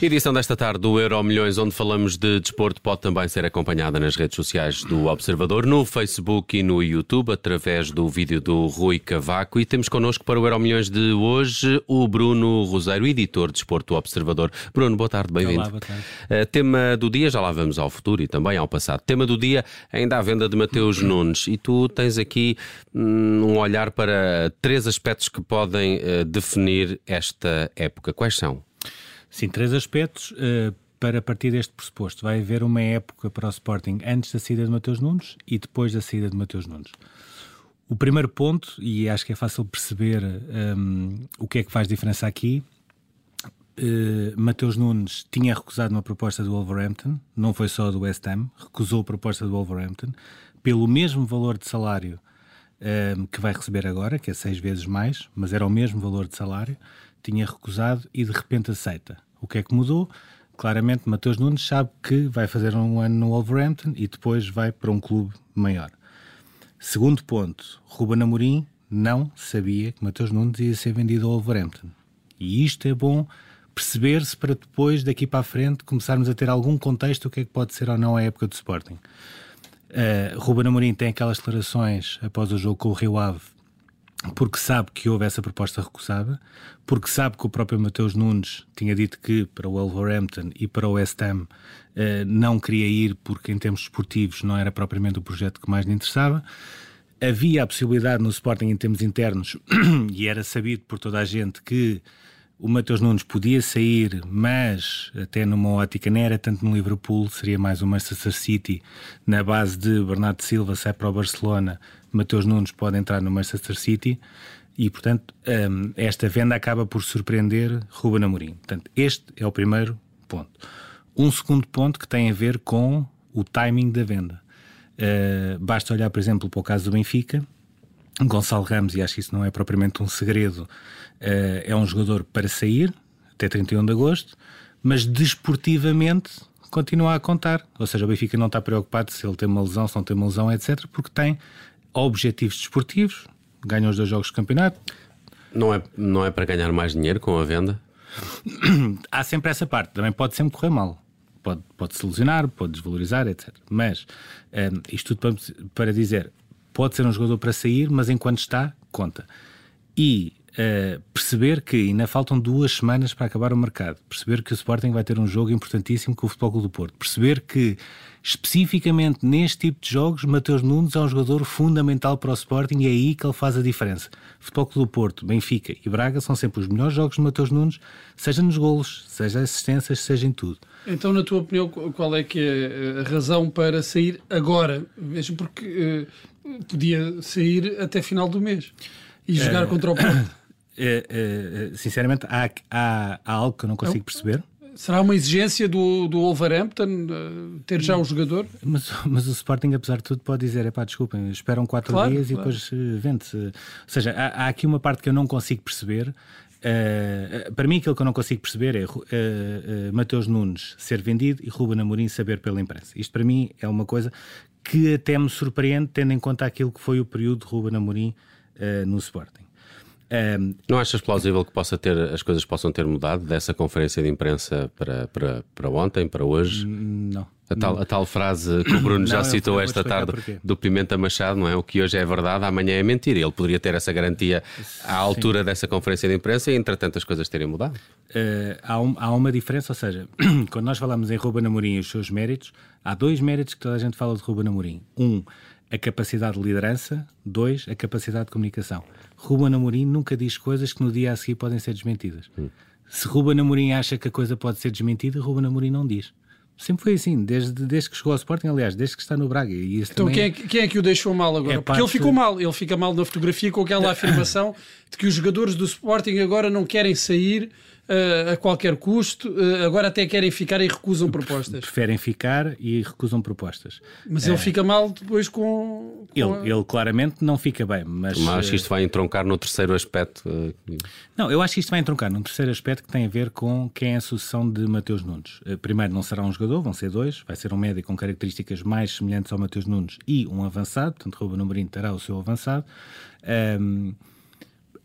Edição desta tarde do Euro Milhões, onde falamos de desporto, pode também ser acompanhada nas redes sociais do Observador, no Facebook e no YouTube, através do vídeo do Rui Cavaco. E temos connosco para o Euro Milhões de hoje o Bruno Roseiro, editor de desporto do Observador. Bruno, boa tarde, bem-vindo. Olá, boa tarde. Uh, tema do dia, já lá vamos ao futuro e também ao passado. Tema do dia, ainda à venda de Mateus Nunes. E tu tens aqui hum, um olhar para três aspectos que podem uh, definir esta época. Quais são? Sim, três aspectos. Uh, para partir deste pressuposto, vai haver uma época para o Sporting antes da saída de Mateus Nunes e depois da saída de Mateus Nunes. O primeiro ponto, e acho que é fácil perceber um, o que é que faz diferença aqui, uh, Mateus Nunes tinha recusado uma proposta do Wolverhampton, não foi só do West Ham, recusou a proposta do Wolverhampton, pelo mesmo valor de salário um, que vai receber agora, que é seis vezes mais, mas era o mesmo valor de salário, tinha recusado e de repente aceita. O que é que mudou? Claramente, Mateus Nunes sabe que vai fazer um ano no Wolverhampton e depois vai para um clube maior. Segundo ponto, Ruben Amorim não sabia que Mateus Nunes ia ser vendido ao Wolverhampton. E isto é bom perceber-se para depois, daqui para a frente, começarmos a ter algum contexto o que é que pode ser ou não a época do Sporting. Uh, Ruben Amorim tem aquelas declarações após o jogo com o Rio Ave porque sabe que houve essa proposta recusada, porque sabe que o próprio Mateus Nunes tinha dito que para o Wolverhampton e para o West Ham eh, não queria ir porque em termos esportivos não era propriamente o projeto que mais lhe interessava. Havia a possibilidade no Sporting em termos internos, e era sabido por toda a gente que o Mateus Nunes podia sair, mas até numa ótica não era tanto no Liverpool, seria mais o Manchester City, na base de Bernardo Silva sai para o Barcelona, Mateus Nunes pode entrar no Manchester City e, portanto, um, esta venda acaba por surpreender Ruben Amorim. Portanto, este é o primeiro ponto. Um segundo ponto que tem a ver com o timing da venda. Uh, basta olhar, por exemplo, para o caso do Benfica, Gonçalo Ramos, e acho que isso não é propriamente um segredo, uh, é um jogador para sair até 31 de agosto, mas desportivamente continua a contar. Ou seja, o Benfica não está preocupado se ele tem uma lesão, se não tem uma lesão, etc., porque tem objetivos desportivos, ganha os dois jogos de campeonato. Não é, não é para ganhar mais dinheiro com a venda? Há sempre essa parte, também pode sempre correr mal. Pode, pode se lesionar, pode desvalorizar, etc. Mas um, eh, isto tudo para, para dizer, pode ser um jogador para sair, mas enquanto está, conta. E uh, perceber que ainda faltam duas semanas para acabar o mercado, perceber que o Sporting vai ter um jogo importantíssimo com o Futebol Clube do Porto, perceber que especificamente neste tipo de jogos, Mateus Nunes é um jogador fundamental para o Sporting e é aí que ele faz a diferença. Futebol Clube do Porto, Benfica e Braga são sempre os melhores jogos de Mateus Nunes, seja nos golos, seja assistências, seja em tudo. Então, na tua opinião, qual é que é a razão para sair agora? Veja, porque uh, podia sair até final do mês e jogar uh, contra o Porto. Uh, sinceramente, há, há, há, algo que eu não consigo perceber. Será uma exigência do, do Wolverhampton ter já o jogador? Mas, mas o Sporting, apesar de tudo, pode dizer: pá, desculpem, esperam quatro claro, dias claro. e depois vende-se. Ou seja, há, há, aqui uma parte que eu não consigo perceber. Uh, para mim, aquilo que eu não consigo perceber é uh, uh, Mateus Nunes ser vendido e Ruben Amorim saber pela imprensa. Isto para mim é uma coisa que até me surpreende, tendo em conta aquilo que foi o período de Ruben Amorim no Sporting. Um, não achas plausível que possa ter, as coisas possam ter mudado dessa conferência de imprensa para, para, para ontem, para hoje? Não. A tal, a tal frase que o Bruno não, já citou esta tarde porquê. do Pimenta Machado, não é? O que hoje é verdade, amanhã é mentira. Ele poderia ter essa garantia à altura Sim. dessa conferência de imprensa e, entretanto, as coisas terem mudado. Uh, há, um, há, uma diferença, ou seja, quando nós falamos em Ruben Amorim e os seus méritos, há dois méritos que toda a gente fala de Ruben Amorim. Um, a capacidade de liderança. Dois, a capacidade de comunicação. Ruben Amorim nunca diz coisas que no dia a seguir podem ser desmentidas. Hum. Se Ruben Amorim acha que a coisa pode ser desmentida, Ruben Amorim não diz. Sempre foi assim, desde, desde que chegou ao Sporting, aliás, desde que está no Braga. E então também... quem, é, quem é que o deixou mal agora? É Porque parte... ele ficou mal, ele fica mal na fotografia com aquela afirmação de que os jogadores do Sporting agora não querem sair a qualquer custo, uh, agora até querem ficar e recusam propostas. Preferem ficar e recusam propostas. Mas ele uh, fica mal depois com. com ele, a... ele claramente não fica bem. Mas, mas acho que isto vai entroncar no terceiro aspecto. Não, eu acho que isto vai entroncar num terceiro aspecto que tem a ver com quem é a sucessão de Mateus Nunes. primeiro, não será um jogador, vão ser dois. Vai ser um médico com características mais semelhantes ao Mateus Nunes e um avançado. Portanto, Ruben Amorim terá o seu avançado. Um,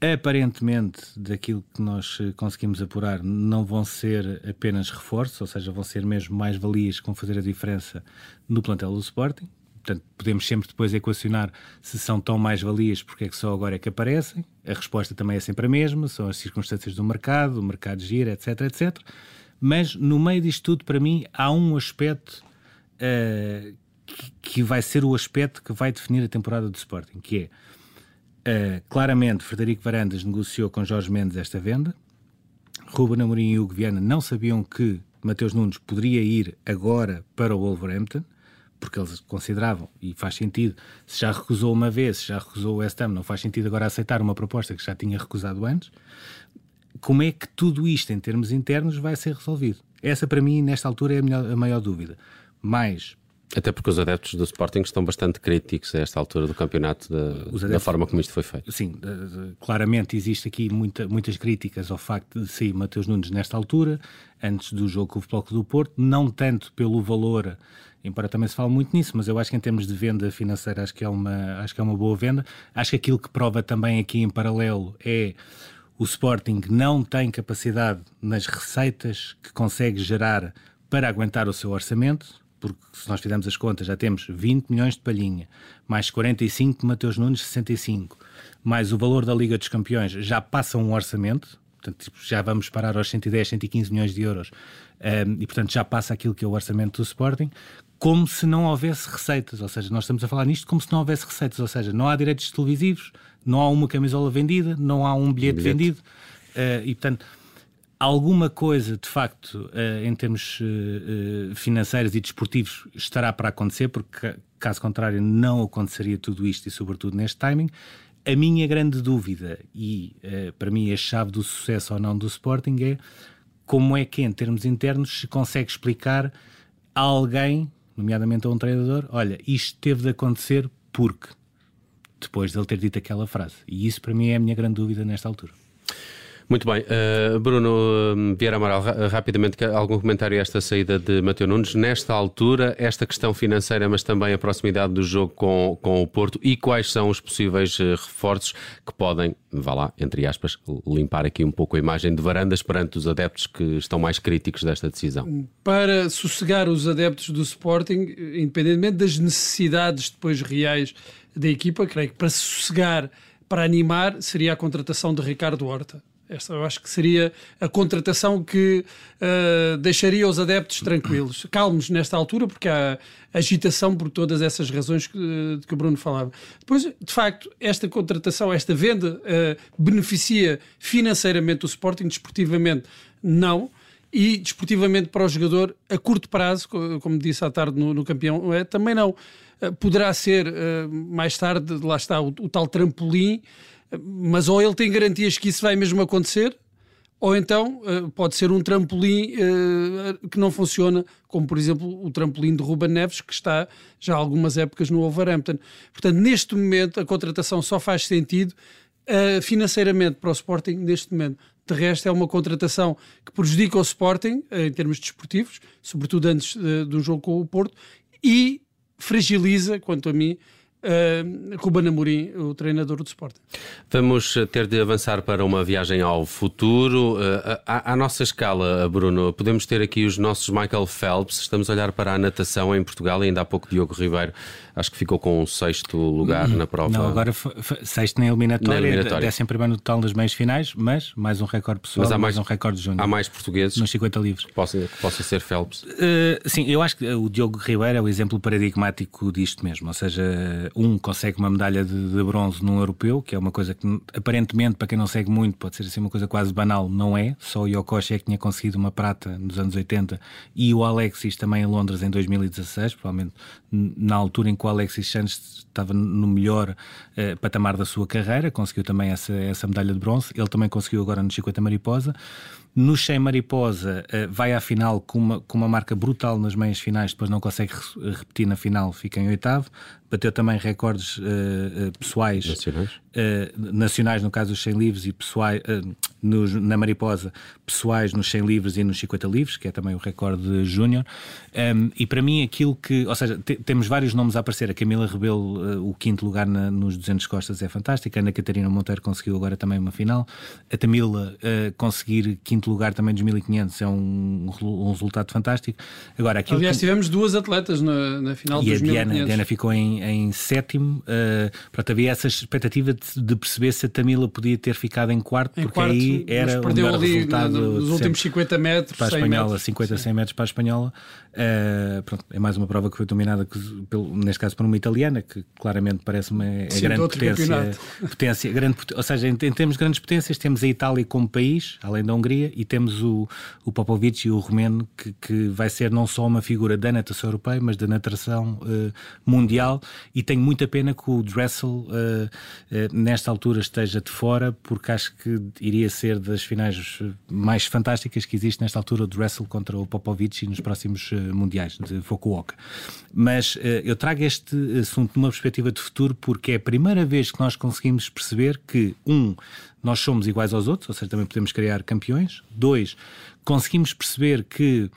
Aparentemente, daquilo que nós eh, conseguimos apurar, não vão ser apenas reforços, ou seja, vão ser mesmo mais valias que vão fazer a diferença no plantel do Sporting. Portanto, podemos sempre depois equacionar se são tão mais valias, porque é que só agora é que aparecem. A resposta também é sempre a mesma, são as circunstâncias do mercado, o mercado gira, etc, etc. Mas no meio disto tudo, para mim, há um aspecto uh, que, que vai ser o aspecto que vai definir a temporada do Sporting, que é Uh, claramente, Frederico Varandas negociou com Jorge Mendes esta venda. Ruben Amorim e Hugo Viana não sabiam que Mateus Nunes poderia ir agora para o Wolverhampton, porque eles consideravam, e faz sentido, se já recusou uma vez, se já recusou o West Ham, não faz sentido agora aceitar uma proposta que já tinha recusado antes. Como é que tudo isto, em termos internos, vai ser resolvido? Essa, para mim, nesta altura, é a, melhor, a maior dúvida. Mais até porque os adeptos do Sporting estão bastante críticos a esta altura do campeonato da, adeptos, da forma como isto foi feito. Sim, claramente existe aqui muita, muitas críticas ao facto de sair Mateus Nunes nesta altura, antes do jogo com o Futebol do Porto, não tanto pelo valor, embora também se fale muito nisso, mas eu acho que em termos de venda financeira acho que é uma, acho que é uma boa venda. Acho que aquilo que prova também aqui em paralelo é o Sporting não tem capacidade nas receitas que consegue gerar para aguentar o seu orçamento porque se nós fizermos as contas já temos 20 milhões de Palhinha, mais 45 de Mateus Nunes, 65, mais o valor da Liga dos Campeões, já passa um orçamento, portanto tipo, já vamos parar aos 110, 115 milhões de euros, um, e portanto já passa aquilo que é o orçamento do Sporting, como se não houvesse receitas, ou seja, nós estamos a falar nisto como se não houvesse receitas, ou seja, não há direitos televisivos, não há uma camisola vendida, não há um bilhete, um bilhete. vendido, uh, e portanto alguma coisa, de facto, uh, em termos uh, financeiros e desportivos, estará para acontecer, porque caso contrário não aconteceria tudo isto e, sobretudo, neste timing. A minha grande dúvida, e para mim a chave do sucesso ou não do Sporting, é como é que, em termos internos, se consegue explicar a alguém, nomeadamente a um treinador, olha, isto teve de acontecer porque, depois de ele ter dito aquela frase. E isso, para mim, é a minha grande dúvida nesta altura. Muito bem. Uh, Bruno hum, Vieira Amaral, rapidamente, algum comentário a esta saída de Mateu Nunes? Nesta altura, esta questão financeira, mas também a proximidade do jogo com, com o Porto e quais são os possíveis eh, reforços que podem, vá lá, entre aspas, limpar aqui um pouco a imagem de varandas perante os adeptos que estão mais críticos desta decisão? Para sossegar os adeptos do Sporting, independentemente das necessidades depois reais da equipa, creio que para sossegar, para animar, seria a contratação de Ricardo Horta esta eu acho que seria a contratação que uh, deixaria os adeptos tranquilos, calmos nesta altura, porque há agitação por todas essas razões que, de que o Bruno falava. Depois, de facto, esta contratação, esta venda, uh, beneficia financeiramente o Sporting, desportivamente não. E desportivamente para o jogador, a curto prazo, como disse à tarde no, no campeão, é, também não. Uh, poderá ser mais tarde, lá está, o, o tal trampolim mas ou ele tem garantias que isso vai mesmo acontecer, ou então uh, pode ser um trampolim uh, que não funciona, como por exemplo o trampolim de Ruben Neves, que está já há algumas épocas no Wolverhampton. Portanto, neste momento a contratação só faz sentido uh, financeiramente para o Sporting, neste momento. De resto, é uma contratação que prejudica o Sporting em termos desportivos, sobretudo antes de um jogo com o Porto, e fragiliza, quanto a mim, uh, Ruben Amorim, o treinador do Sporting. Vamos ter de avançar para uma viagem ao futuro. Uh, à, à, nossa escala, Bruno, podemos ter aqui os nossos Michael Phelps. Estamos a olhar para a natação em Portugal ainda há pouco Diogo Ribeiro acho que ficou com um sexto lugar na prova. Não, agora sexto na eliminatória, na eliminatória. décimo primeiro no total das meias finais, mas mais um recorde pessoal, mas há mais, mais um recorde júnior. Há mais portugueses nos 50 livros. Que possa, que possa ser Phelps? Uh, sim, eu acho que o Diogo Ribeiro é o exemplo paradigmático disto mesmo. Ou seja, um consegue uma medalha de, de bronze num europeu, que é uma coisa que aparentemente, para quem não segue muito, pode ser assim uma coisa quase banal, não é. Só o Yokoshi é que tinha conseguido uma prata nos anos 80 e o Alexis também em Londres em 2016, provavelmente na altura em que Alexis Sanches estava no melhor uh, patamar da sua carreira, conseguiu também essa, essa medalha de bronze. Ele também conseguiu agora no 50 Mariposa. No 100 Mariposa, uh, vai à final com uma, com uma marca brutal nas meias finais, depois não consegue re repetir na final, fica em oitavo. Bateu também recordes uh, pessoais nacionais. uh, nacionais, no caso dos 100 livros, e pessoais, uh, nos, na Mariposa, pessoais nos 100 livros e nos 50 livros, que é também o recorde júnior. Um, e para mim, aquilo que. Ou seja, te, temos vários nomes a aparecer. A Camila Rebelo, uh, o quinto lugar na, nos 200 costas é fantástico. A Ana Catarina Monteiro conseguiu agora também uma final. A Tamila conseguir quinto lugar também dos 1500 é um, um resultado fantástico. Agora, aquilo Aliás, que... tivemos duas atletas na, na final e dos a Diana, a Diana ficou em, em sétimo. Uh, pronto, havia essa expectativa de, de, perceber se a Tamila podia ter ficado em quarto, em porque quarto, aí era o melhor resultado nos últimos 50 metros para a espanhola, metros, 50, sim. 100 metros para a espanhola. Uh, pronto, é mais uma prova que foi dominada, pelo, neste caso, por uma italiana, que claramente parece-me a sim, grande potência, potência grande, ou seja, em, em termos de grandes potências, temos a Itália como país, além da Hungria, e temos o, o Popovic e o Romeno, que, que vai ser não só uma figura da natação europeia, mas da natação uh, mundial. E tenho muita pena que o Dressel, uh, uh, nesta altura, esteja de fora, porque acho que iria ser das finais mais fantásticas que existe nesta altura, o Dressel contra o Popovic nos próximos mundiais de Fukuoka. Mas eu trago este assunto numa perspectiva de futuro, porque é a primeira vez que nós conseguimos perceber que, um, nós somos iguais aos outros, ou seja, também podemos criar campeões. Dois, conseguimos perceber que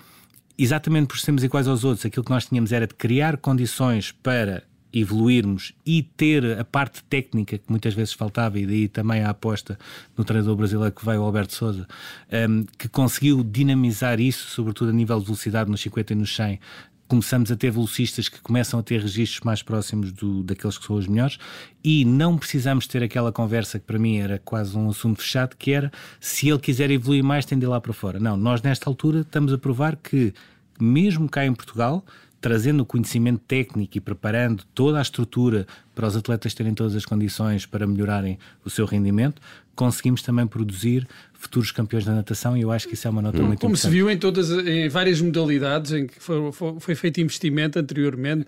exatamente por sermos iguais aos outros, aquilo que nós tínhamos era de criar condições para evoluirmos e ter a parte técnica que muitas vezes faltava, e daí também a aposta no treinador brasileiro que veio, o Alberto Souza, um, que conseguiu dinamizar isso, sobretudo a nível de velocidade nos 50 e nos 100. Começamos a ter velocistas que começam a ter registros mais próximos do, daqueles que são os melhores e não precisamos ter aquela conversa que para mim era quase um assunto fechado, que era se ele quiser evoluir mais, tem de ir lá para fora. Não, nós nesta altura estamos a provar que mesmo cá em Portugal, trazendo o conhecimento técnico e preparando toda a estrutura para os atletas terem todas as condições para melhorarem o seu rendimento, conseguimos também produzir futuros campeões da natação e eu acho que isso é uma nota hum. muito Como importante. se viu em todas em várias modalidades em que foi, foi, foi feito investimento anteriormente,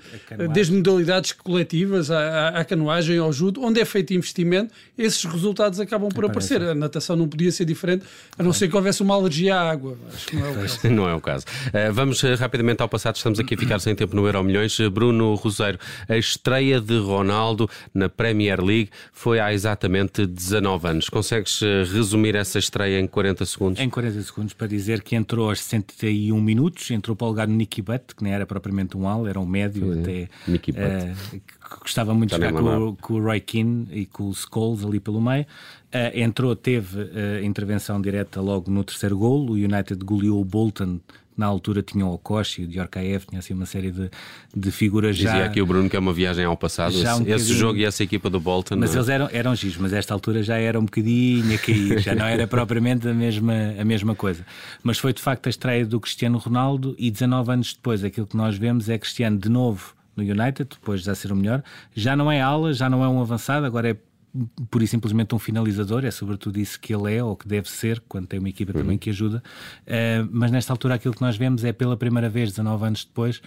desde modalidades coletivas à, à, canoagem ao judo, onde é feito investimento, esses resultados acabam por aparecer. A natação não podia ser diferente, a não ser que houvesse uma alergia à água. Acho que não é o caso. não é o caso. Uh, vamos uh, rapidamente ao passado, estamos aqui a ficar sem tempo no Euro Milhões. Bruno Roseiro, a estreia de Ronaldo na Premier League foi há exatamente 19 anos. Consegues resumir essa estreia em 40 segundos? Em 40 segundos, para dizer que entrou aos 61 minutos, entrou para o lugar do Nicky Butt, que nem era propriamente um ala, era um médio Sim, até. Nicky Butt. Uh, que gostava muito de jogar com, com, o Roy Keane e com o Scholes ali pelo meio. Uh, entrou, teve uh, intervenção direta logo no terceiro gol. O United goleou o Bolton na altura tinham o Okoshi, o Diorkaev, tinha assim uma série de, de figuras Dizia já... Dizia aqui o Bruno que é uma viagem ao passado, esse, um esse, jogo e essa equipa do Bolton. Mas é? eles eram, eram giros, mas esta altura já era um bocadinho a cair, já não era propriamente a mesma, a mesma coisa. Mas foi de facto a estreia do Cristiano Ronaldo e 19 anos depois aquilo que nós vemos é Cristiano de novo no United, depois de já ser o melhor, já não é ala, já não é um avançado, agora é pura e simplesmente um finalizador, é sobretudo isso que ele é ou que deve ser, quando tem uma equipa uhum. também que ajuda. Uh, mas nesta altura aquilo que nós vemos é pela primeira vez, 19 anos depois,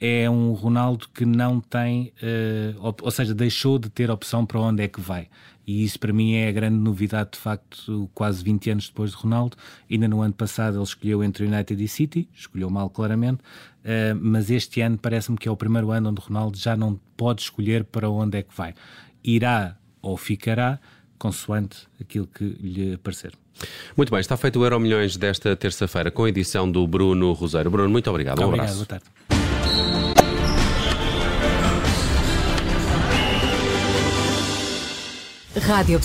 é um Ronaldo que não tem, uh, ou seja, deixou de ter opção para onde é que vai. E isso para mim é a grande novidade, de facto, quase 20 anos depois de Ronaldo. Ainda no ano passado ele escolheu entre United e City, escolheu mal claramente, uh, mas este ano parece-me que é o primeiro ano onde Ronaldo já não pode escolher para onde é que vai. Irá ou ficará consoante aquilo que lhe parecer. Muito bem, está feito o Euro Milhões desta terça-feira com a edição do Bruno Roseiro. Bruno, muito obrigado. Um obrigado, abraço. boa tarde. Rádio